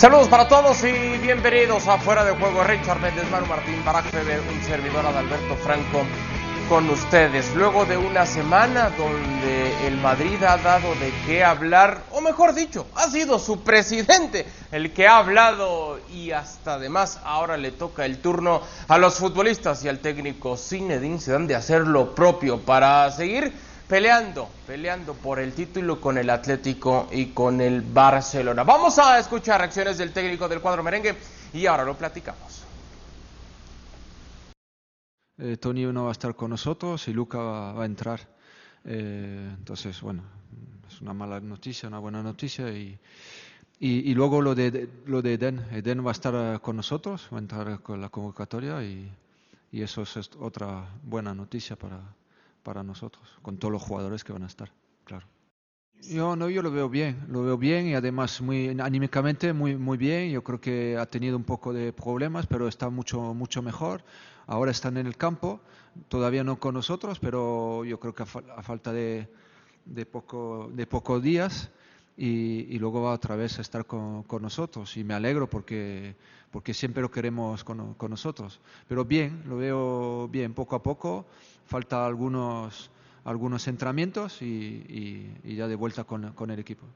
Saludos para todos y bienvenidos a Fuera de Juego. Richard Méndez, Manu Martín, Barack Feber, un servidor Adalberto Franco con ustedes. Luego de una semana donde el Madrid ha dado de qué hablar, o mejor dicho, ha sido su presidente el que ha hablado y hasta además ahora le toca el turno a los futbolistas y al técnico Zinedine Zidane de hacer lo propio para seguir peleando, peleando por el título con el Atlético y con el Barcelona. Vamos a escuchar reacciones del técnico del cuadro merengue y ahora lo platicamos. Eh, Tony no va a estar con nosotros y Luca va, a entrar. Eh, entonces, bueno, es una mala noticia, una buena noticia. Y, y, luego lo de, lo de Eden. Eden va a estar eh, con nosotros, va a entrar con la convocatoria y, y eso es otra buena noticia para, para nosotros, con todos los jugadores que van a estar, claro. Yo no, yo lo veo bien, lo veo bien y además muy anímicamente muy muy bien. Yo creo que ha tenido un poco de problemas, pero está mucho mucho mejor. Ahora están en el campo, todavía no con nosotros, pero yo creo que a, falta de, de poco de pocos días y, luego va otra vez a estar con, con, nosotros y me alegro porque porque siempre lo queremos con, con nosotros. Pero bien, lo veo bien, poco a poco. Falta algunos algunos entrenamientos y, ya de vuelta con, con el equipo.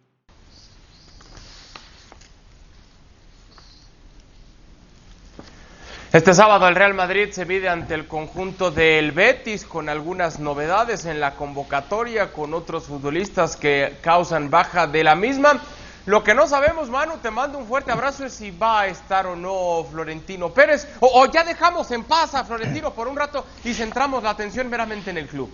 Este sábado el Real Madrid se mide ante el conjunto del Betis con algunas novedades en la convocatoria, con otros futbolistas que causan baja de la misma. Lo que no sabemos, Manu, te mando un fuerte abrazo, es si va a estar o no Florentino Pérez, o, o ya dejamos en paz a Florentino por un rato y centramos la atención meramente en el club.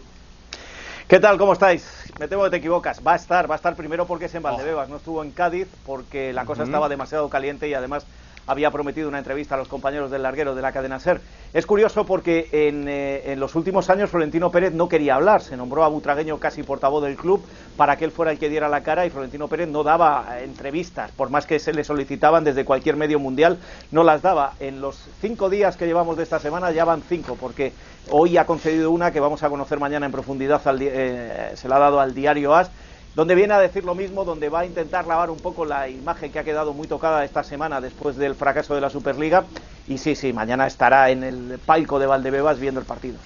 ¿Qué tal? ¿Cómo estáis? Me temo que te equivocas. Va a estar, va a estar primero porque es en Valdebebas, no estuvo en Cádiz porque la cosa estaba demasiado caliente y además había prometido una entrevista a los compañeros del larguero de la cadena SER. Es curioso porque eh, en, los últimos años Florentino Pérez no quería hablar, se nombró a Butragueño casi portavoz del club para que él fuera el que diera la cara y Florentino Pérez no daba entrevistas, por más que se le solicitaban desde cualquier medio mundial, no las daba. En los cinco días que llevamos de esta semana ya van cinco, porque hoy ha concedido una que vamos a conocer mañana en profundidad, eh, se la ha dado al diario AS donde viene a decir lo mismo, donde va a intentar lavar un poco la imagen que ha quedado muy tocada esta semana después del fracaso de la Superliga. Y sí, sí, mañana estará en el palco de Valdebebas viendo el partido.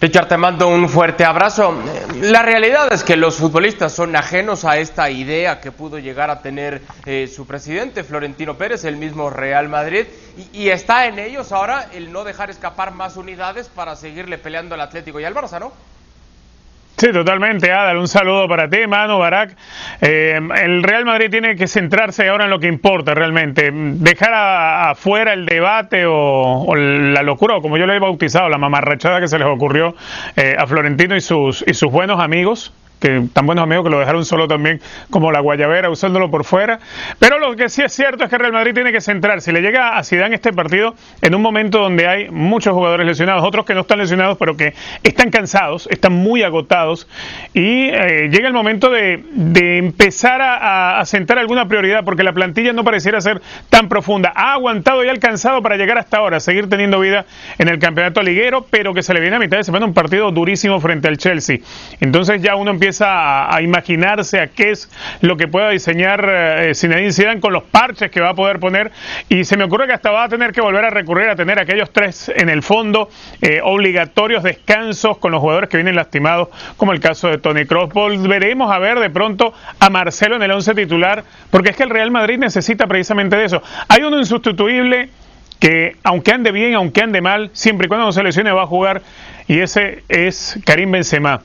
Richard, te mando un fuerte abrazo. La realidad es que los futbolistas son ajenos a esta idea que pudo llegar a tener eh, su presidente, Florentino Pérez, el mismo Real Madrid, y, y, está en ellos ahora el no dejar escapar más unidades para seguirle peleando al Atlético y al Barça, ¿no? Sí, totalmente, Adal. Un saludo para ti, Manu, Barak. Eh, el Real Madrid tiene que centrarse ahora en lo que importa realmente. Dejar afuera el debate o, la locura, o como yo lo he bautizado, la mamarrachada que se les ocurrió eh, a Florentino y sus, y sus buenos amigos que tan buenos amigos que lo dejaron solo también como la guayabera usándolo por fuera. Pero lo que sí es cierto es que Real Madrid tiene que centrarse. Le llega a Zidane este partido en un momento donde hay muchos jugadores lesionados, otros que no están lesionados, pero que están cansados, están muy agotados. Y eh, llega el momento de, empezar a, a, sentar alguna prioridad, porque la plantilla no pareciera ser tan profunda. Ha aguantado y alcanzado para llegar hasta ahora, seguir teniendo vida en el campeonato liguero, pero que se le viene a mitad de semana un partido durísimo frente al Chelsea. Entonces ya uno empieza a, imaginarse a qué es lo que pueda diseñar eh, Zinedine Zidane con los parches que va a poder poner y se me ocurre que hasta va a tener que volver a recurrir a tener aquellos tres en el fondo eh, obligatorios descansos con los jugadores que vienen lastimados como el caso de Tony Kroos. Volveremos a ver de pronto a Marcelo en el once titular porque es que el Real Madrid necesita precisamente de eso. Hay uno insustituible que aunque ande bien, aunque ande mal, siempre y cuando no se lesione va a jugar y ese es Karim Benzema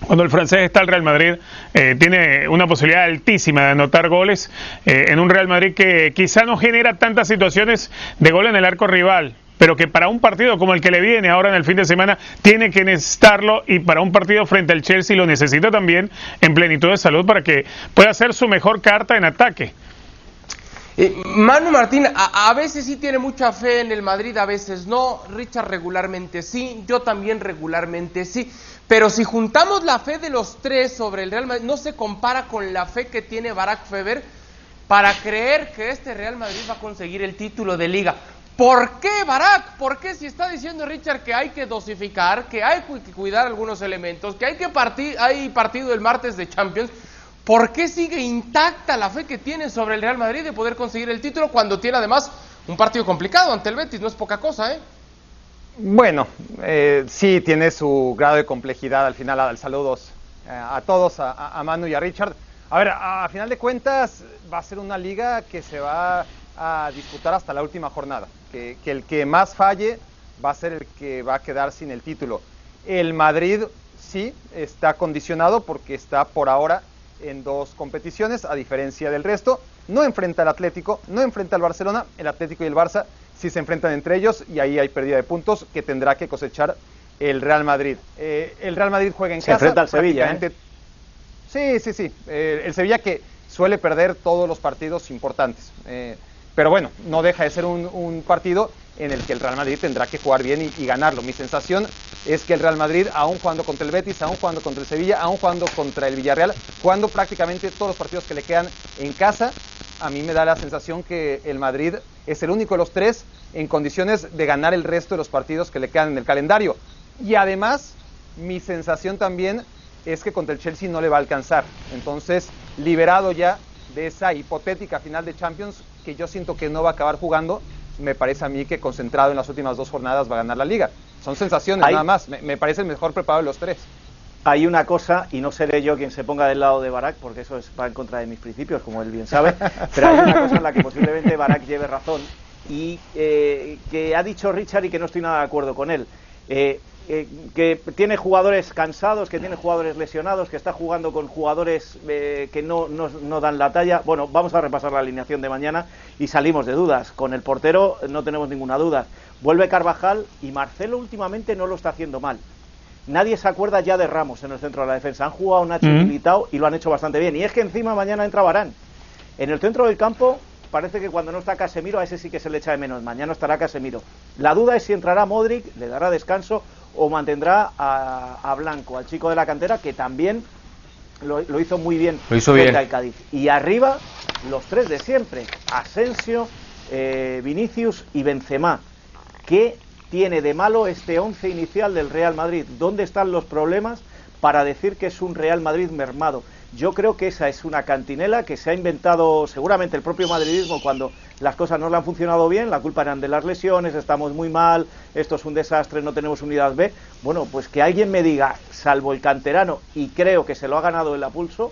cuando el francés está al Real Madrid, eh, tiene una posibilidad altísima de anotar goles eh, en un Real Madrid que quizá no genera tantas situaciones de gol en el arco rival, pero que para un partido como el que le viene ahora en el fin de semana tiene que necesitarlo y para un partido frente al Chelsea lo necesita también en plenitud de salud para que pueda hacer su mejor carta en ataque. Eh, Manu Martín, a, veces sí tiene mucha fe en el Madrid, a veces no. Richard regularmente sí, yo también regularmente sí. Pero si juntamos la fe de los tres sobre el Real Madrid, no se compara con la fe que tiene Barack Feber para creer que este Real Madrid va a conseguir el título de liga. ¿Por qué Barack? ¿Por qué si está diciendo Richard que hay que dosificar, que hay que cuidar algunos elementos, que hay que partir, hay partido el martes de Champions? ¿Por qué sigue intacta la fe que tiene sobre el Real Madrid de poder conseguir el título cuando tiene además un partido complicado ante el Betis? No es poca cosa, ¿eh? Bueno, eh, sí tiene su grado de complejidad al final. Saludos eh, a todos, a, Manu y a Richard. A ver, a, final de cuentas va a ser una liga que se va a disputar hasta la última jornada. Que, que el que más falle va a ser el que va a quedar sin el título. El Madrid sí está condicionado porque está por ahora en dos competiciones, a diferencia del resto. No enfrenta al Atlético, no enfrenta al Barcelona, el Atlético y el Barça sí se enfrentan entre ellos y ahí hay pérdida de puntos que tendrá que cosechar el Real Madrid. Eh, el Real Madrid juega en se casa. enfrenta al Sevilla. ¿eh? Sí, sí, sí. Eh, el Sevilla que suele perder todos los partidos importantes. pero bueno, no deja de ser un, partido en el que el Real Madrid tendrá que jugar bien y, y, ganarlo. Mi sensación es que el Real Madrid, aún jugando contra el Betis, aún jugando contra el Sevilla, aún jugando contra el Villarreal, jugando prácticamente todos los partidos que le quedan en casa, a mí me da la sensación que el Madrid es el único de los tres en condiciones de ganar el resto de los partidos que le quedan en el calendario. Y además, mi sensación también es que contra el Chelsea no le va a alcanzar. Entonces, liberado ya de esa hipotética final de Champions, que yo siento que no va a acabar jugando, me parece a mí que concentrado en las últimas dos jornadas va a ganar la liga. Son sensaciones nada más, me, parece el mejor preparado de los tres. Hay una cosa, y no seré yo quien se ponga del lado de Barak, porque eso va en contra de mis principios, como él bien sabe, pero hay una cosa en la que posiblemente Barak lleve razón, y eh, que ha dicho Richard y que no estoy nada de acuerdo con él. Eh, eh, que tiene jugadores cansados, que tiene jugadores lesionados, que está jugando con jugadores que no, no, no, dan la talla. Bueno, vamos a repasar la alineación de mañana y salimos de dudas. Con el portero no tenemos ninguna duda. Vuelve Carvajal y Marcelo últimamente no lo está haciendo mal. Nadie se acuerda ya de Ramos en el centro de la defensa. Han jugado Nacho y y lo han hecho bastante bien. Y es que encima mañana entra Barán. En el centro del campo parece que cuando no está Casemiro, a ese sí que se le echa de menos. Mañana estará Casemiro. La duda es si entrará Modric, le dará descanso o mantendrá a, Blanco, al chico de la cantera, que también lo, hizo muy bien lo hizo bien. Cádiz. Y arriba, los tres de siempre: Asensio, eh, Vinicius y Benzema. ¿Qué tiene de malo este once inicial del Real Madrid? ¿Dónde están los problemas para decir que es un Real Madrid mermado? Yo creo que esa es una cantinela que se ha inventado seguramente el propio madridismo cuando las cosas no le han funcionado bien, la culpa eran de las lesiones, estamos muy mal, esto es un desastre, no tenemos unidad B. Bueno, pues que alguien me diga, salvo el canterano, y creo que se lo ha ganado el apulso,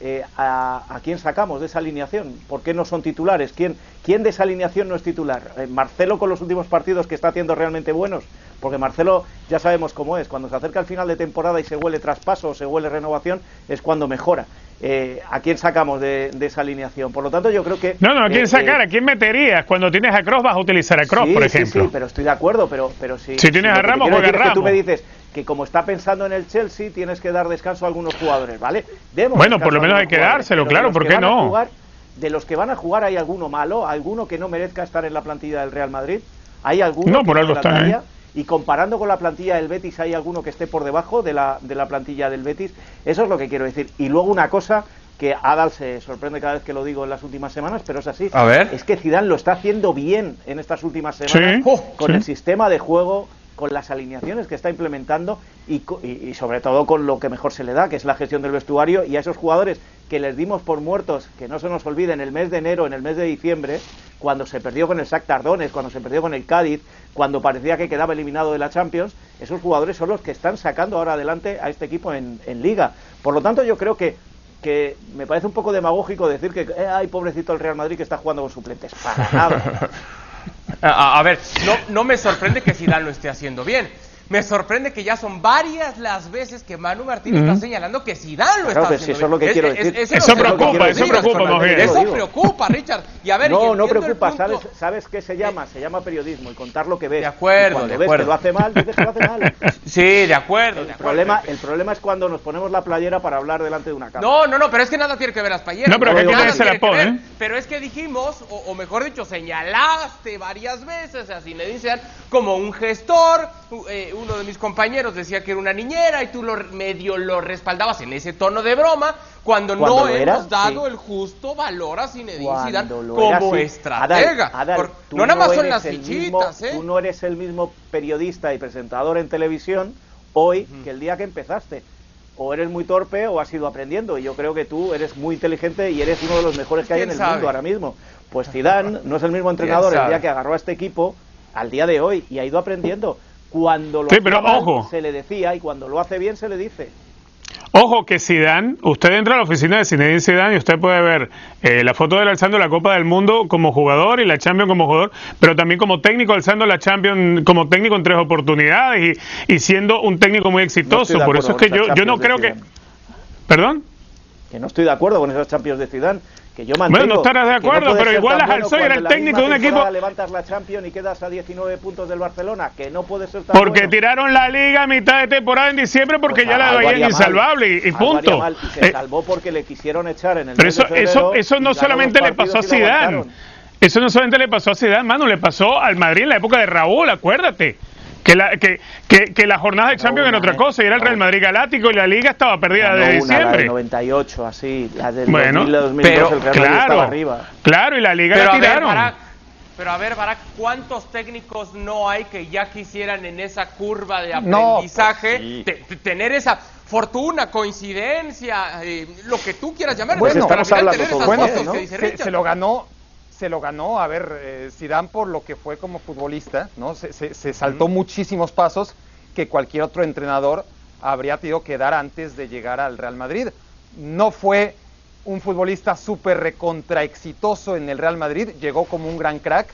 eh, a, quién sacamos de esa alineación? ¿Por qué no son titulares? ¿Quién, quién de esa alineación no es titular? Eh, ¿Marcelo con los últimos partidos que está haciendo realmente buenos? Porque Marcelo ya sabemos cómo es. Cuando se acerca el final de temporada y se huele traspaso o se huele renovación, es cuando mejora. Eh, ¿A quién sacamos de, esa alineación? Por lo tanto, yo creo que. No, no, ¿a quién sacar? ¿A quién meterías? Cuando tienes a Cross, vas a utilizar a Cross, por ejemplo. Sí, sí, pero estoy de acuerdo. Pero, pero si, si tienes a Ramos, juega Ramos. tú me dices, que como está pensando en el Chelsea, tienes que dar descanso a algunos jugadores, ¿vale? bueno, por lo menos hay que dárselo, claro, ¿por qué no? de los que van a jugar, ¿hay alguno malo? ¿Alguno que no merezca estar en la plantilla del Real Madrid? ¿Hay alguno? No, por algo está, ¿eh? Y comparando con la plantilla del Betis, ¿hay alguno que esté por debajo de la, de la plantilla del Betis? Eso es lo que quiero decir. Y luego una cosa que Adal se sorprende cada vez que lo digo en las últimas semanas, pero es así. A ver. Es que Zidane lo está haciendo bien en estas últimas semanas con el sistema de juego con las alineaciones que está implementando y, sobre todo con lo que mejor se le da, que es la gestión del vestuario y a esos jugadores que les dimos por muertos, que no se nos olviden, el mes de enero, en el mes de diciembre, cuando se perdió con el SAC Tardones, cuando se perdió con el Cádiz, cuando parecía que quedaba eliminado de la Champions, esos jugadores son los que están sacando ahora adelante a este equipo en, Liga. Por lo tanto, yo creo que que me parece un poco demagógico decir que eh, hay pobrecito el Real Madrid que está jugando con suplentes. Para nada. A, ver, no, no me sorprende que Zidane lo esté haciendo bien. Me sorprende que ya son varias las veces que Manu Martín está señalando que Zidane lo está haciendo. Eso es lo que quiero decir. eso, preocupa, eso preocupa, Eso preocupa, Richard. Y a ver, no, no preocupa. ¿Sabes, ¿Sabes qué se llama? Se llama periodismo y contar lo que ves. De acuerdo, cuando de ves acuerdo. que lo hace mal, dices que lo hace mal. Sí, de acuerdo. El, de acuerdo. Problema, el problema es cuando nos ponemos la playera para hablar delante de una cámara. No, no, no, pero es que nada tiene que ver las playeras. No, pero que nada se la pone. ¿eh? Pero es que dijimos, o, mejor dicho, señalaste varias veces a Zinedine Zidane como un gestor, eh, uno de mis compañeros decía que era una niñera y tú lo medio lo respaldabas en ese tono de broma cuando, no hemos dado el justo valor a Zinedine Zidane como estratega. no nada más son las fichitas, ¿eh? Tú no eres el mismo periodista y presentador en televisión hoy que el día que empezaste. o eres muy torpe o has ido aprendiendo. Y yo creo que tú eres muy inteligente y eres uno de los mejores que hay en el mundo ahora mismo. Pues Zidane no es el mismo entrenador el día que agarró a este equipo al día de hoy y ha ido aprendiendo. Cuando lo sí, pero ojo. se le decía y cuando lo hace bien se le dice. Ojo que Zidane, usted entra a la oficina de Zinedine Zidane y usted puede ver eh, la foto de él alzando la Copa del Mundo como jugador y la Champions como jugador, pero también como técnico alzando la Champions como técnico en tres oportunidades y, siendo un técnico muy exitoso. Por eso es que yo, yo no creo que... ¿Perdón? Que no estoy de acuerdo con esas Champions de Zidane que yo bueno, no estarás de acuerdo, pero igual y era el técnico de un equipo. levantas la Champions y quedas a 19 puntos del Barcelona, que no puede ser tan Porque tiraron la liga a mitad de temporada en diciembre porque pues ya la veían insalvable y, punto. y se eh, salvó porque le quisieron echar en el Pero eso, eso, eso no solamente le pasó a Zidane. Eso no solamente le pasó a Zidane, mano, le pasó al Madrid en la época de Raúl, acuérdate que la, que, que, que la jornada de Champions era otra cosa, y era el Real Madrid Galáctico y la Liga estaba perdida desde diciembre. La del 98, así, la del bueno, 2002, pero, el Real claro, estaba arriba. Claro, y la Liga pero la tiraron. pero a ver, Barak, ¿cuántos técnicos no hay que ya quisieran en esa curva de aprendizaje tener esa fortuna, coincidencia, eh, lo que tú quieras llamar? Bueno, estamos hablando todo bueno, ¿no? se, se, lo ganó se lo ganó, a ver, eh, Zidane por lo que fue como futbolista, ¿no? Se, se, saltó muchísimos pasos que cualquier otro entrenador habría tenido que dar antes de llegar al Real Madrid. No fue un futbolista súper recontra exitoso en el Real Madrid, llegó como un gran crack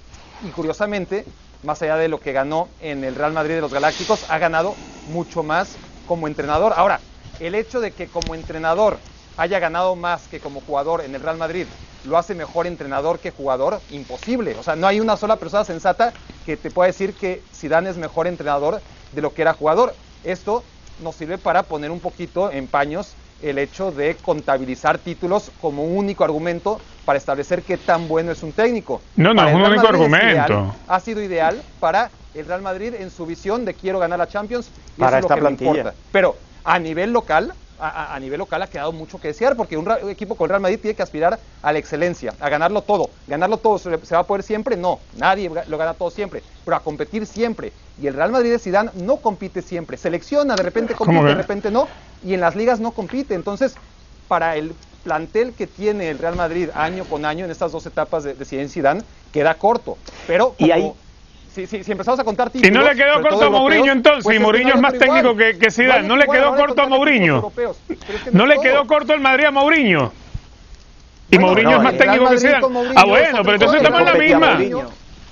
y curiosamente, más allá de lo que ganó en el Real Madrid de los Galácticos, ha ganado mucho más como entrenador. Ahora, el hecho de que como entrenador haya ganado más que como jugador en el Real Madrid lo hace mejor entrenador que jugador, imposible. O sea, no hay una sola persona sensata que te pueda decir que Zidane es mejor entrenador de lo que era jugador. Esto nos sirve para poner un poquito en paños el hecho de contabilizar títulos como un único argumento para establecer qué tan bueno es un técnico. No, no, es un único argumento. ha sido ideal para el Real Madrid en su visión de quiero ganar la Champions y para esta plantilla. Pero a nivel local, a, nivel local ha quedado mucho que desear, porque un, equipo con Real Madrid tiene que aspirar a la excelencia, a ganarlo todo. ¿Ganarlo todo se, va a poder siempre? No, nadie lo gana todo siempre, pero a competir siempre. Y el Real Madrid de Zidane no compite siempre, selecciona, de repente compite, de repente no, y en las ligas no compite. Entonces, para el plantel que tiene el Real Madrid año con año en estas dos etapas de, de Zidane, queda corto. Pero y ahí si, si, si, empezamos a contar títulos, Y no le quedó corto a Mourinho entonces, pues y Mourinho es más técnico que, que Zidane. No le quedó corto a Mourinho. no le quedó corto el Madrid a Mourinho. Y Mourinho es más técnico que Zidane. Ah, bueno, pero entonces estamos en la misma.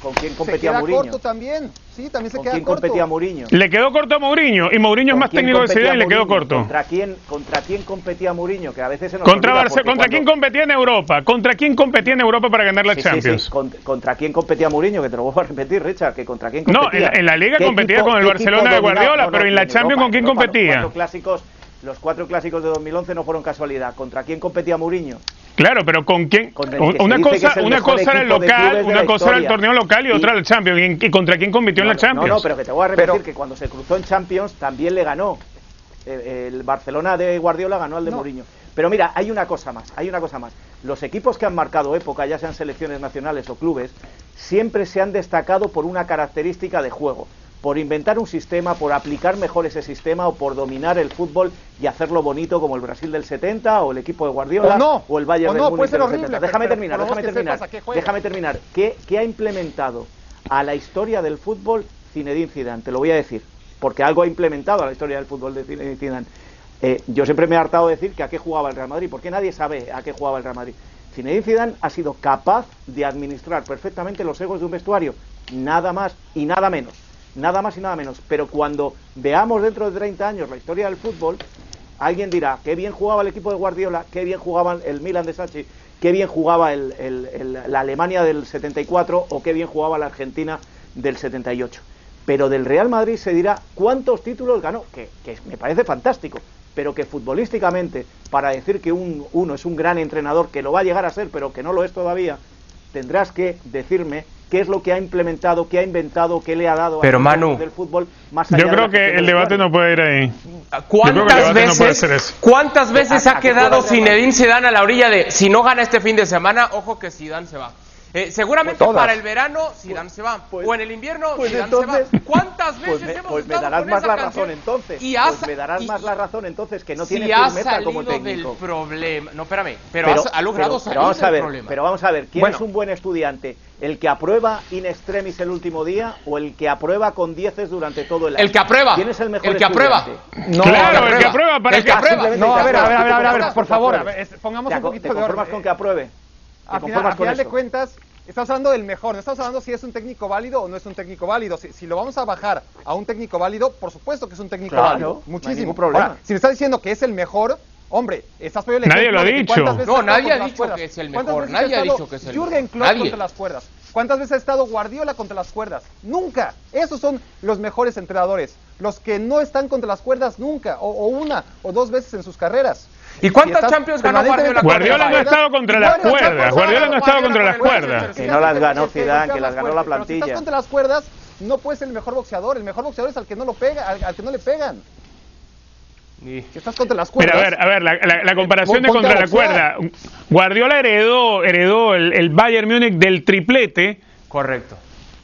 ¿Con quién competía se Mourinho? corto también. Sí, también se ¿Con queda quién corto. competía Mourinho? Le quedó corto a Mourinho y Mourinho es más técnico de Zidane y le quedó corto. ¿Contra quién, contra quién competía Mourinho? Que a veces se nos contra ¿Contra quién competía en Europa? ¿Contra quién competía en Europa para ganar la Champions? Sí, sí. ¿Contra quién competía Mourinho? Que te lo vuelvo a repetir, Richard, que contra quién competía. No, en la, Liga competía con el Barcelona de Guardiola, no, pero en la Champions ¿con quién competía? Los clásicos los cuatro clásicos de 2011 no fueron casualidad. ¿Contra quién competía Mourinho? Claro, pero ¿con quién? una cosa, una cosa era el local, una cosa era el torneo local y, otra el Champions. ¿Y, contra quién compitió en la Champions? No, no, pero que te voy a repetir que cuando se cruzó en Champions también le ganó. El, Barcelona de Guardiola ganó al de Mourinho. Pero mira, hay una cosa más, hay una cosa más. Los equipos que han marcado época, ya sean selecciones nacionales o clubes, siempre se han destacado por una característica de juego por inventar un sistema, por aplicar mejor ese sistema o por dominar el fútbol y hacerlo bonito como el Brasil del 70 o el equipo de Guardiola o, el Bayern del Múnich del 70. Déjame terminar, déjame terminar. Déjame terminar. ¿Qué, ha implementado a la historia del fútbol Zinedine Zidane? Te lo voy a decir, porque algo ha implementado a la historia del fútbol de Zinedine Zidane. Eh, yo siempre me he hartado de decir que a qué jugaba el Real Madrid, porque nadie sabe a qué jugaba el Real Madrid. Zinedine Zidane ha sido capaz de administrar perfectamente los egos de un vestuario, nada más y nada menos nada más y nada menos. Pero cuando veamos dentro de 30 años la historia del fútbol, alguien dirá, qué bien jugaba el equipo de Guardiola, qué bien jugaba el Milan de Sachi, qué bien jugaba la Alemania del 74 o qué bien jugaba la Argentina del 78. Pero del Real Madrid se dirá cuántos títulos ganó, que, me parece fantástico, pero que futbolísticamente, para decir que uno es un gran entrenador, que lo va a llegar a ser, pero que no lo es todavía, tendrás que decirme qué es lo que ha implementado, qué ha inventado, qué le ha dado Pero, Manu, del fútbol más allá Yo creo que el debate no puede ir ahí. ¿Cuántas veces, ¿cuántas veces ha quedado Zinedine Zidane a la orilla de si no gana este fin de semana, ojo que Zidane se va? Eh, seguramente para el verano Zidane se va. pues- o en el invierno pues Zidane entonces- se va. ¿Cuántas veces Pues me, hemos pues me estado darás con más esa la canción? razón entonces. Y has- pues me darás y- más la razón entonces que no si tiene firmeza como técnico. del problema. No, espérame, pero, has- ha logrado pero- salir pero vamos del a ver, problema. Pero vamos a ver, ¿quién Bueno. es un buen estudiante? ¿El que aprueba in extremis el último día o el que aprueba con dieces durante todo el año? El que aprueba. ¿Quién es el mejor El que aprueba. No, claro, el que aprueba para El que aprueba. No, a ver, a ver, a ver, a ver, a ver, apruebas, por favor, pongamos ¿Te un poquito ¿Te de conformas orden. con que apruebe? ¿Te A final, conformas a con final de cuentas, estamos hablando del mejor, no estamos hablando si es un técnico válido o no es un técnico válido. Si, si lo vamos a bajar a un técnico válido, por supuesto que es un técnico Claro, válido. no hay Muchísimo. ningún problema. Ahora, si me estás diciendo que es el mejor, hombre, estás poniendo el Nadie ejemplo lo ha dicho. No, nadie ha dicho que es el ¿Cuántas mejor, ha nadie ha dicho que es el Jürgen mejor, Klopp nadie. contra las cuerdas. ¿Cuántas veces ha estado Guardiola contra las cuerdas? Nunca. Esos son los mejores entrenadores. Los que no están contra las cuerdas nunca, o, o una o dos veces en sus carreras. ¿Y cuántas Champions ganó Guardiola? contra Guardiola no ha estado contra las cuerdas, Guardiola no ha estado contra las cuerdas. Que si no las ganó Zidane, que las ganó la plantilla. estás contra las cuerdas, no puedes ser el mejor boxeador. El mejor boxeador es al que no lo pega, al, al que no le pegan. Y- estás contra las cuerdas. a ver, a ver, la, la- la comparación de contra la cuerda. Guardiola heredó, heredó el, el Bayern Múnich del triplete Correcto.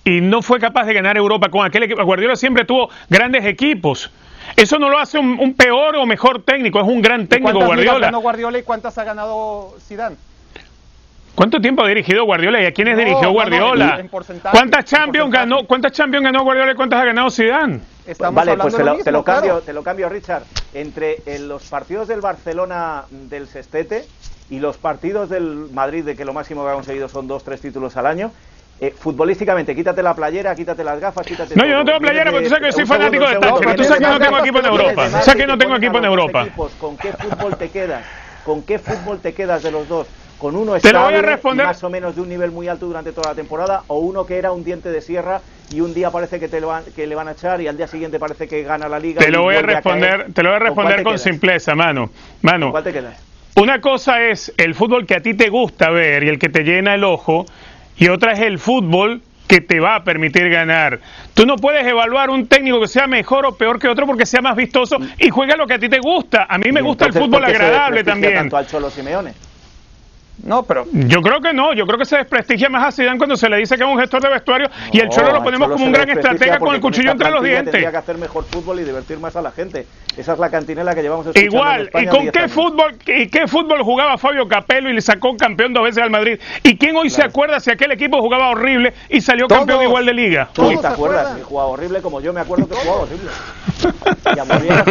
y no fue capaz de ganar Europa con aquel equipo. Guardiola siempre tuvo grandes equipos. Eso no lo hace un, un peor o mejor técnico, es un gran técnico ¿Cuántas Guardiola. ganó Guardiola y cuántas ha ganado Zidane? ¿Cuánto tiempo ha dirigido Guardiola y a quiénes No, dirigió no, no, Guardiola? en- en porcentaje, ¿Cuántas Champions ganó? ¿Cuántas Champions ganó Guardiola y cuántas ha ganado Zidane? Estamos vale, hablando pues te lo, lo mismo, te lo cambio, claro. te lo cambio, Richard. Entre eh, los partidos del Barcelona del Sestete y los partidos del Madrid, de que lo máximo que ha conseguido son dos, tres títulos al año. Eh, futbolísticamente, quítate la playera, quítate las gafas, quítate No, todo. yo no tengo playera, porque tú sabes que soy fanático de vienes tú sabes que no tengo equipo en Europa, sabes que no te tengo equipo en Europa. ¿Con qué fútbol te quedas? ¿Con qué fútbol te quedas de los dos? ¿Con uno estable responder. más o menos de un nivel muy alto durante toda la temporada o uno que era un diente de sierra y un día parece que te lo van, que le van a echar y al día siguiente parece que gana la liga Te lo voy a responder, te lo voy a ¿Con responder con quedas? simpleza, mano. ¿Con Mano, cuál te quedas? una cosa es el fútbol que a ti te gusta ver y el que te llena el ojo, y otra es el fútbol que te va a permitir ganar. Tú no puedes evaluar un técnico que sea mejor o peor que otro porque sea más vistoso y juega lo que a ti te gusta. A mí me gusta el fútbol ¿por qué se agradable también. tanto al Cholo Simeone? No, pero Yo creo que no, yo creo que se desprestigia más a Zidane cuando se le dice que es un gestor de vestuario y el Cholo No, lo ponemos Cholo como se un gran estratega con el cuchillo entre los dientes. Tendría que hacer mejor fútbol y divertir más a la gente. Esa es la cantinela que llevamos escuchando en Igual, ¿y España con 10 qué fútbol y qué fútbol jugaba Fabio Capello y le sacó campeón dos veces al Madrid? ¿Y quién hoy se Claro. acuerda si aquel equipo jugaba horrible y salió Todos. campeón igual de liga? Tú te se acuerdas, jugaba horrible como yo me acuerdo que jugaba horrible. Y a.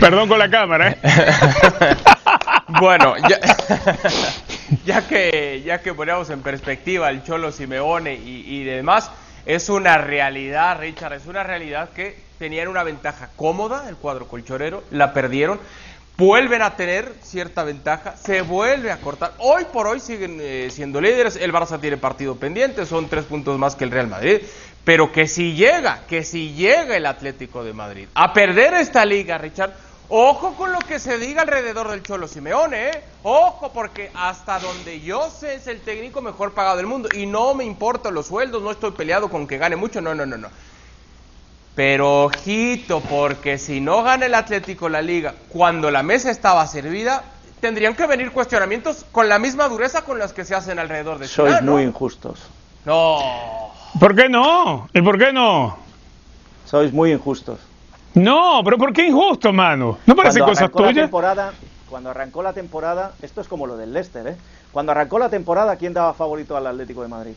Perdón con la cámara, ¿eh? Bueno, ya, que ya que ponemos en perspectiva el Cholo Simeone y, y demás, es una realidad, Richard, es una realidad que tenían una ventaja cómoda el cuadro colchonero, la perdieron, vuelven a tener cierta ventaja, se vuelve a cortar. Hoy por hoy siguen eh, siendo líderes, el Barça tiene partido pendiente, son tres puntos más que el Real Madrid, pero que si llega, que si llega el Atlético de Madrid a perder esta liga, Richard, Ojo con lo que se diga alrededor del Cholo Simeone, ¿eh? Ojo, porque hasta donde yo sé es el técnico mejor pagado del mundo. Y no me importan los sueldos, no estoy peleado con que gane mucho, no, no, no, no. Pero ojito, porque si no gana el Atlético la liga cuando la mesa estaba servida, tendrían que venir cuestionamientos con la misma dureza con las que se hacen alrededor de Sois muy injustos. No. ¿Por qué no? ¿Y por qué no? Sois muy injustos. No, pero ¿por qué injusto, mano? ¿No parecen Cuando cosas tuyas? temporada, cuando arrancó la temporada, esto es como lo del Leicester, ¿eh? Cuando arrancó la temporada, ¿quién daba favorito al Atlético de Madrid?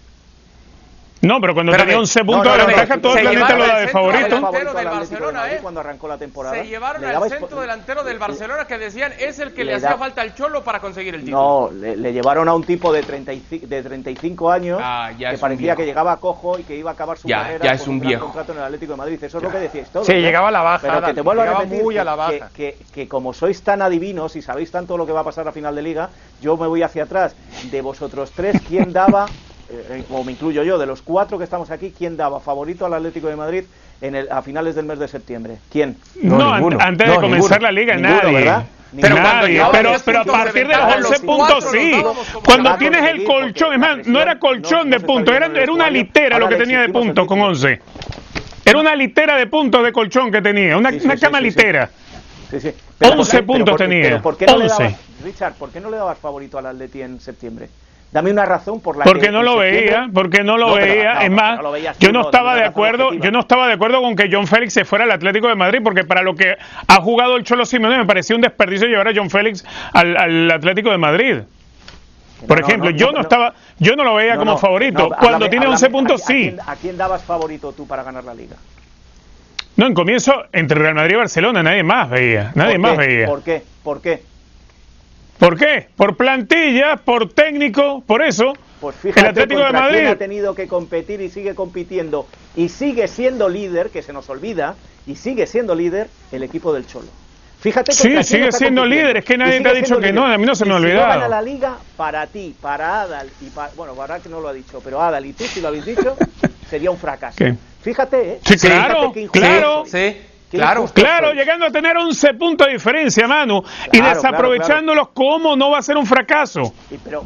No, pero cuando tenía 11 puntos no, de no, ventaja, no, todo se el planeta lo da de favorito. delantero del de Barcelona, ¿eh? cuando arrancó la temporada. Se llevaron Le al centro delantero del Barcelona que decían es el que le, le hacía da- falta al Cholo para conseguir el título. No, le, le llevaron a un tipo de, 35, de 35 años Ah, que un parecía que llegaba cojo y que iba a acabar su Ya, carrera ya es con un gran viejo. contrato en el Atlético de Madrid. Eso es lo que decíais todos. Sí, ¿eh? llegaba a la baja, Pero que te vuelvo a repetir muy que, a la baja. que- que- que como sois tan adivinos y sabéis tanto lo que va a pasar a final de liga, yo me voy hacia atrás. De vosotros tres, ¿quién daba, eh, o me incluyo yo, de los cuatro que estamos aquí, quién daba favorito al Atlético de Madrid en el, a finales del mes de septiembre? ¿Quién? No, an- antes de comenzar ninguno. la liga, Ninguno, nadie. ¿verdad? Pero Nadie, pero, 10 pero a partir de los ventaja, 11 los puntos sí. Cuando tienes el colchón, es más, no era colchón de puntos, era, era una litera lo que tenía de puntos con título. 11. Era una litera de puntos de colchón que tenía, una, Sí, sí, una sí, cama litera. Sí, sí. 11 ¿por qué- puntos tenía. pero ¿por qué no le 11. dabas, Richard, ¿por qué no le dabas favorito al Atleti en septiembre? Dame una razón por la porque que no lo veía, porque no lo veía. es más, yo no estaba de acuerdo, yo no estaba de acuerdo con que John Félix se fuera al Atlético de Madrid, porque para lo que ha jugado el Cholo Simeone me parecía un desperdicio llevar a John Félix al, Atlético de Madrid. Por ejemplo, yo no estaba, yo no lo veía como favorito. Cuando tiene 11 puntos, sí. ¿a quién, dabas favorito tú para ganar la liga? No, en comienzo entre Real Madrid y Barcelona nadie más veía, nadie más veía. ¿Por qué? ¿Por qué? ¿Por qué? Por plantilla, por técnico, por eso. Pues fíjate el Atlético de Madrid ha tenido que competir y sigue compitiendo y sigue siendo líder, que se nos olvida, y sigue siendo líder el equipo del Cholo. Fíjate sí, sigue siendo líder, es que nadie te ha dicho que no, a mí no se me ha olvidado. Si no la liga, para ti, para Adal, y para, bueno, que no lo ha dicho, pero Adal y tú si lo habéis dicho, sería un fracaso. Fíjate, ¿eh? Sí, claro, claro. Sí. Claro, claro, llegando a tener 11 puntos de diferencia, Manu, y desaprovechándolos, ¿cómo no va a ser un fracaso?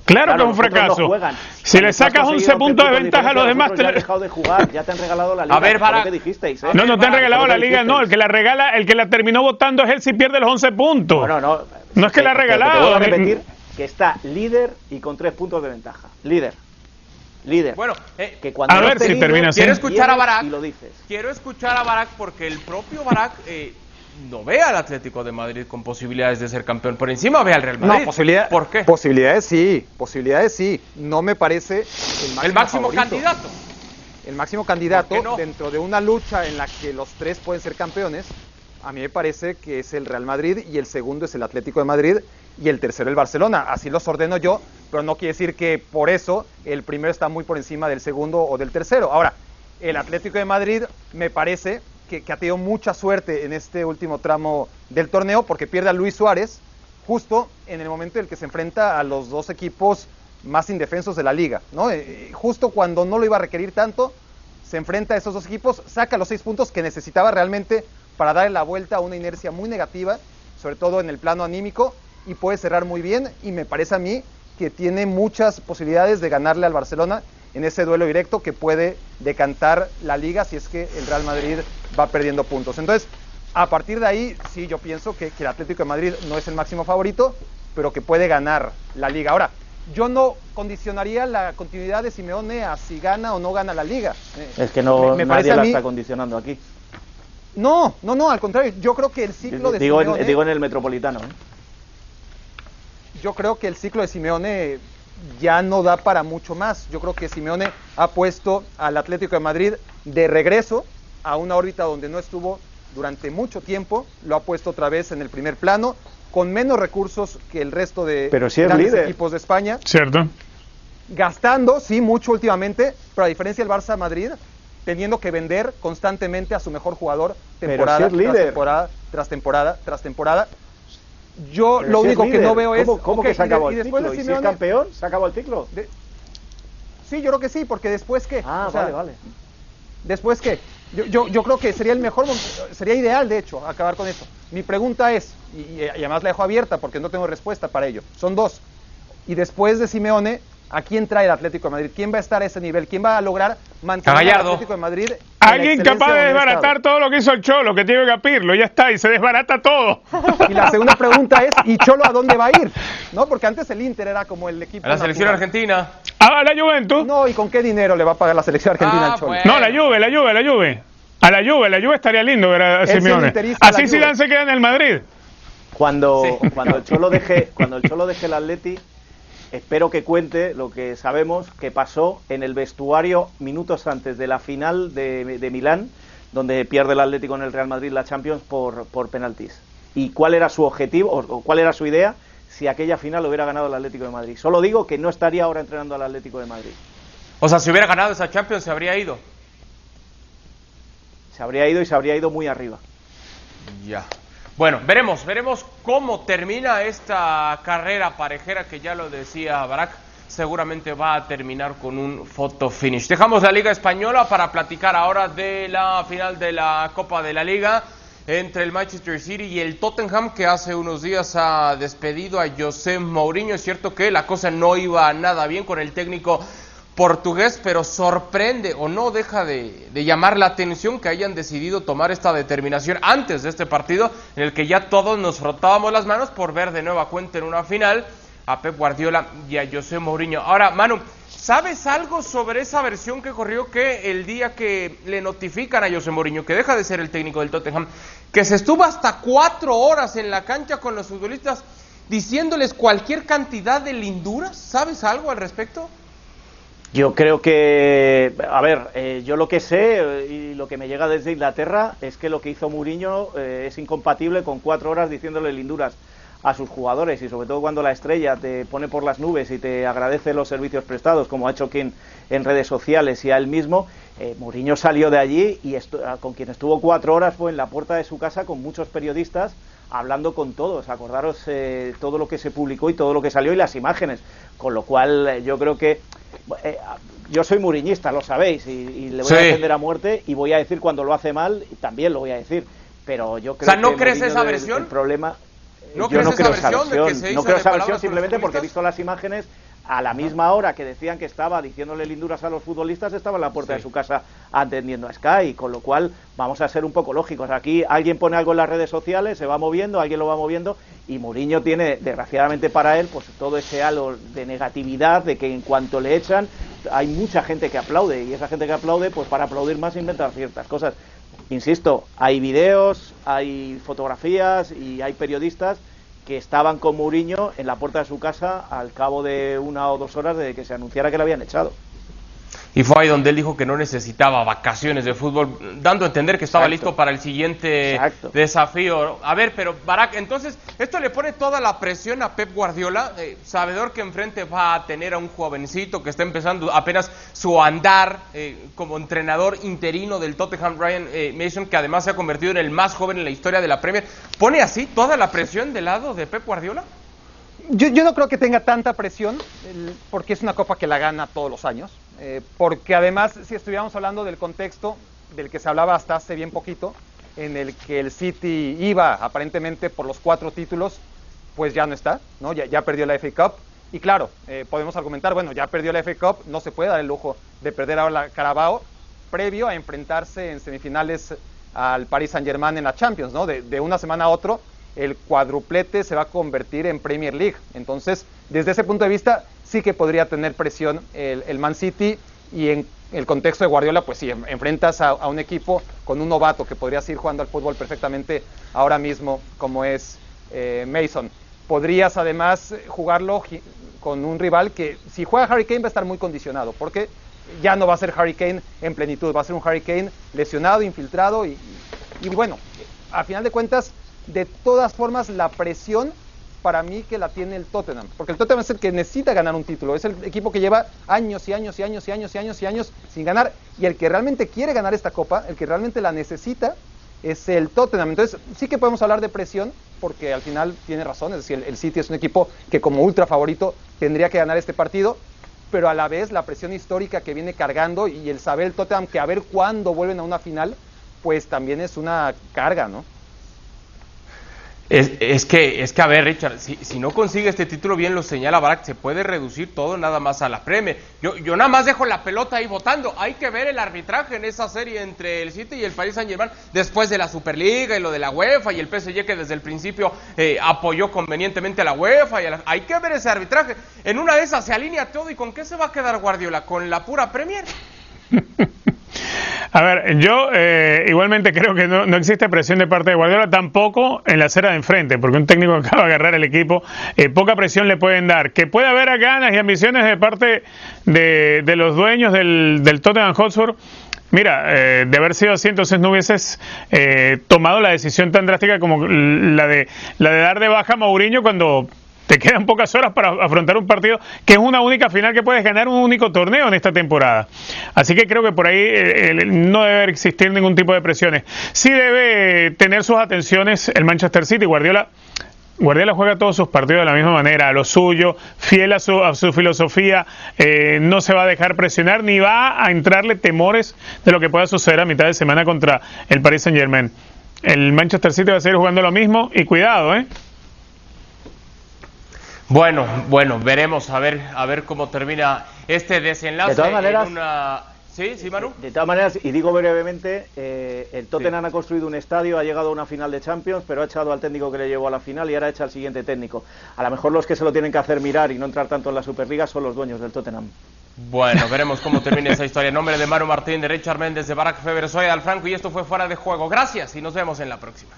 claro, que es un fracaso. si le sacas 11 puntos de ventaja a los demás, te... han dejado de jugar, ya te han regalado la liga. A ver, para... dijisteis, ¿eh? No, no te han regalado la liga, no, el que la regala, el que la terminó votando es él si pierde los 11 puntos. No, no, no es que la ha regalado. Te, repetir que está líder y con 3 puntos de ventaja. Líder líder. Bueno, eh, que cuando a ver si termina Quiero escuchar a Barak. Quiero escuchar a Barak porque el propio Barak eh, no ve al Atlético de Madrid con posibilidades de ser campeón. Por encima ve al Real Madrid. No, posibilidad, ¿Por qué? Posibilidades sí, posibilidades sí. No me parece el máximo, el máximo candidato. El máximo candidato dentro de una lucha en la que los tres pueden ser campeones. A mí me parece que es el Real Madrid y el segundo es el Atlético de Madrid y el tercero el Barcelona. Así los ordeno yo, pero no quiere decir que por eso el primero está muy por encima del segundo o del tercero. Ahora, el Atlético de Madrid me parece que, ha tenido mucha suerte en este último tramo del torneo porque pierde a Luis Suárez justo en el momento en el que se enfrenta a los dos equipos más indefensos de la liga. ¿no? Eh, justo cuando no lo iba a requerir tanto, se enfrenta a esos dos equipos, saca los seis puntos que necesitaba realmente para darle la vuelta a una inercia muy negativa, sobre todo en el plano anímico, y puede cerrar muy bien y me parece a mí que tiene muchas posibilidades de ganarle al Barcelona en ese duelo directo que puede decantar la liga si es que el Real Madrid va perdiendo puntos. Entonces, a partir de ahí, sí, yo pienso que, el Atlético de Madrid no es el máximo favorito, pero que puede ganar la liga. Ahora, yo no condicionaría la continuidad de Simeone a si gana o no gana la liga. Es que no nadie la está condicionando aquí. No, no, no, al contrario, yo creo que el ciclo de digo En, digo en el Metropolitano. ¿eh? Yo creo que el ciclo de Simeone ya no da para mucho más. Yo creo que Simeone ha puesto al Atlético de Madrid de regreso a una órbita donde no estuvo durante mucho tiempo, lo ha puesto otra vez en el primer plano, con menos recursos que el resto de pero equipos de España. Cierto. Gastando, sí, mucho últimamente, pero a diferencia del Barça Madrid, teniendo que vender constantemente a su mejor jugador temporada tras temporada tras temporada tras temporada yo lo único que no veo es. ¿Cómo, que se acabó el ciclo? ¿Y si es campeón, se acabó el ciclo? Sí, yo creo que sí, porque después qué. Ah, vale, vale. Después qué. Yo, yo, yo, creo que sería el mejor, sería ideal, de hecho, acabar con eso. Mi pregunta es, y, y además la dejo abierta porque no tengo respuesta para ello, son dos. Y después de Simeone, ¿A quién trae el Atlético de Madrid? ¿Quién va a estar a ese nivel? ¿Quién va a lograr mantener el Atlético de Madrid? Alguien capaz de desbaratar todo lo que hizo el Cholo, que tiene que capirlo, ya está, y se desbarata todo. Y la segunda pregunta es, ¿y Cholo a dónde va a ir? ¿No? Porque antes el Inter era como el equipo. A la selección argentina. A la Juventus. No, ¿y con qué dinero le va a pagar la selección argentina al ah, Cholo? No, la Juve, la Juve, la Juve. A la Juve, la Juve estaría lindo ver a Simeone. Así Zidane se queda en el Madrid. Cuando, cuando el Cholo deje, cuando el Cholo deje el Atleti, espero que cuente lo que sabemos que pasó en el vestuario minutos antes de la final de, Milán, donde pierde el Atlético en el Real Madrid la Champions por, por penaltis. Y cuál era su objetivo o, cuál era su idea si aquella final hubiera ganado el Atlético de Madrid. Solo digo que no estaría ahora entrenando al Atlético de Madrid. O sea, si hubiera ganado esa Champions, se habría ido. Se habría ido y se habría ido muy arriba. Ya. Bueno, veremos, veremos cómo termina esta carrera parejera que ya lo decía Barak. Seguramente va a terminar con un photo finish. Dejamos la Liga Española para platicar ahora de la final de la Copa de la Liga entre el Manchester City y el Tottenham que hace unos días ha despedido a José Mourinho. Es cierto que la cosa no iba nada bien con el técnico portugués, pero sorprende o no deja de, llamar la atención que hayan decidido tomar esta determinación antes de este partido, en el que ya todos nos frotábamos las manos por ver de nueva cuenta en una final a Pep Guardiola y a José Mourinho. Ahora, Manu, ¿sabes algo sobre esa versión que corrió que el día que le notifican a José Mourinho, que deja de ser el técnico del Tottenham, que se estuvo hasta cuatro horas en la cancha con los futbolistas diciéndoles cualquier cantidad de linduras? ¿Sabes algo al respecto? Yo creo que, a ver, eh, yo lo que sé eh, y lo que me llega desde Inglaterra es que lo que hizo Mourinho eh, es incompatible con cuatro horas diciéndole linduras a sus jugadores y sobre todo cuando la estrella te pone por las nubes y te agradece los servicios prestados, como ha hecho quien en redes sociales y a él mismo, eh, Mourinho salió de allí y con quien estuvo cuatro horas fue en la puerta de su casa con muchos periodistas hablando con todos, acordaros eh, todo lo que se publicó y todo lo que salió y las imágenes, con lo cual eh, yo creo que eh, yo soy muriñista, lo sabéis, y, le voy a defender a muerte y voy a decir cuando lo hace mal, y también lo voy a decir, pero yo creo o sea, ¿no que crees esa versión? El problema ¿No yo crees no esa creo versión esa no creo esa versión simplemente porque he visto las imágenes a la misma hora que decían que estaba diciéndole linduras a los futbolistas, estaba en la puerta Sí. de su casa atendiendo a Sky, con lo cual vamos a ser un poco lógicos. Aquí alguien pone algo en las redes sociales, se va moviendo, alguien lo va moviendo y Mourinho tiene, desgraciadamente para él, pues todo ese halo de negatividad, de que en cuanto le echan, hay mucha gente que aplaude y esa gente que aplaude, pues para aplaudir más inventan ciertas cosas. Insisto, hay videos, hay fotografías y hay periodistas que estaban con Mourinho en la puerta de su casa al cabo de una o dos horas de que se anunciara que le habían echado. Y fue ahí donde él dijo que no necesitaba vacaciones de fútbol, dando a entender que estaba Exacto. listo para el siguiente Exacto. desafío. A ver, pero Barak, entonces, esto le pone toda la presión a Pep Guardiola, eh, sabedor que enfrente va a tener a un jovencito que está empezando apenas su andar eh, como entrenador interino del Tottenham, Ryan eh, Mason, que además se ha convertido en el más joven en la historia de la Premier. ¿Pone así toda la presión del lado de Pep Guardiola? Yo, yo no creo que tenga tanta presión, porque es una copa que la gana todos los años. Eh, porque además, si estuviéramos hablando del contexto del que se hablaba hasta hace bien poquito, en el que el City iba aparentemente por los cuatro títulos, pues ya no está, ¿no? Ya, ya perdió la FA Cup. Y claro, eh, podemos argumentar, bueno, ya perdió la FA Cup, no se puede dar el lujo de perder ahora la Carabao, previo a enfrentarse en semifinales al Paris Saint Germain en la Champions, ¿no? De, de una semana a otro, el cuadruplete se va a convertir en Premier League. Entonces, desde ese punto de vista, sí que podría tener presión el, el Man City y en el contexto de Guardiola, pues en- enfrentas a, un equipo con un novato que podría seguir jugando al fútbol perfectamente ahora mismo, como es eh, Mason. Podrías además jugarlo con un rival que si juega Harry Kane va a estar muy condicionado, porque ya no va a ser Harry Kane en plenitud, va a ser un Harry Kane lesionado, infiltrado y, y bueno, a final de cuentas, de todas formas, la presión para mí que la tiene el Tottenham, porque el Tottenham es el que necesita ganar un título, es el equipo que lleva años y años y años y años y años y años sin ganar, y el que realmente quiere ganar esta copa, el que realmente la necesita, es el Tottenham. Entonces, sí que podemos hablar de presión, porque al final tiene razón, es decir, el, City es un equipo que como ultra favorito tendría que ganar este partido, pero a la vez la presión histórica que viene cargando y el saber el Tottenham que a ver cuándo vuelven a una final, pues también es una carga, ¿no? Es, es que, es que, a ver, Richard, si, si no consigue este título, bien lo señala Barak, se puede reducir todo nada más a la Premier. Yo, yo nada más dejo la pelota ahí votando. Hay que ver el arbitraje en esa serie entre el City y el Paris Saint Germain después de la Superliga y lo de la UEFA y el PSG que desde el principio eh, apoyó convenientemente a la UEFA. Y a la- hay que ver ese arbitraje. En una de esas se alinea todo y ¿con qué se va a quedar Guardiola? ¿Con la pura Premier? A ver, yo eh, igualmente creo que no, no existe presión de parte de Guardiola, tampoco en la acera de enfrente, porque un técnico acaba de agarrar el equipo, eh, poca presión le pueden dar. Que puede haber ganas y ambiciones de parte de, de los dueños del, del Tottenham Hotspur. Mira, eh, de haber sido así, entonces no hubieses eh, tomado la decisión tan drástica como la de, la de dar de baja a Mourinho cuando te quedan pocas horas para afrontar un partido que es una única final que puedes ganar un único torneo en esta temporada. Así que creo que por ahí eh, no debe existir ningún tipo de presiones. Sí debe tener sus atenciones el Manchester City. Guardiola, Guardiola juega todos sus partidos de la misma manera, a lo suyo, fiel a su, a su filosofía, eh, no se va a dejar presionar ni va a entrarle temores de lo que pueda suceder a mitad de semana contra el Paris Saint Germain. El Manchester City va a seguir jugando lo mismo y cuidado, ¿eh? Bueno, bueno, veremos a ver, a ver cómo termina este desenlace. De todas maneras- en una... Sí, sí, Manu. De todas maneras, y digo brevemente, eh, el Tottenham ha construido un estadio, ha llegado a una final de Champions, pero ha echado al técnico que le llevó a la final y ahora echa al siguiente técnico. A lo mejor los que se lo tienen que hacer mirar y no entrar tanto en la Superliga son los dueños del Tottenham. Bueno, veremos cómo termina esa historia. En nombre de Manu Martín, de Richard Méndez, de Barack Feber, soy Al Franco y esto fue Fuera de Juego. Gracias y nos vemos en la próxima.